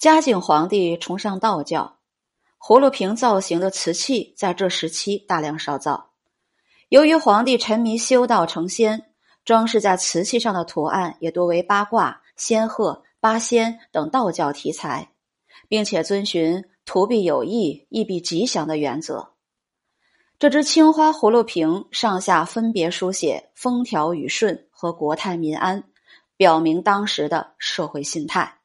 嘉靖皇帝崇尚道教，葫芦瓶造型的瓷器在这时期大量烧造。由于皇帝沉迷修道成仙，装饰在瓷器上的图案也多为八卦、仙鹤、八仙等道教题材，并且遵循“图必有意，意必吉祥”的原则。这只青花葫芦瓶上下分别书写“风调雨顺”和“国泰民安”，表明当时的社会心态。